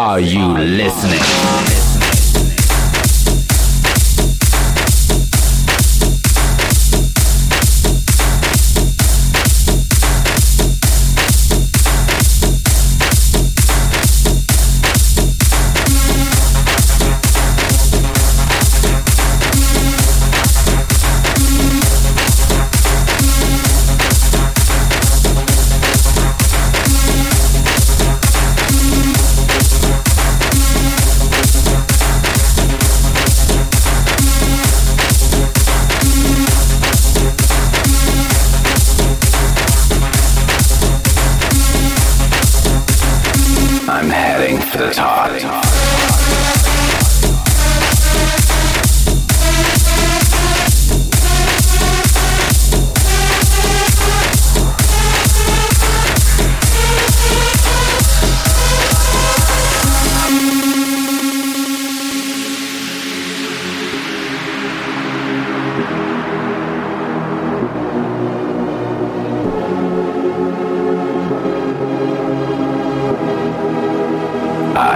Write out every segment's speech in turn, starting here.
Are you listening?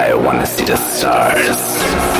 I wanna see the stars.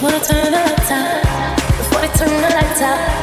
Wanna turn the lights out, before they turn the lights out.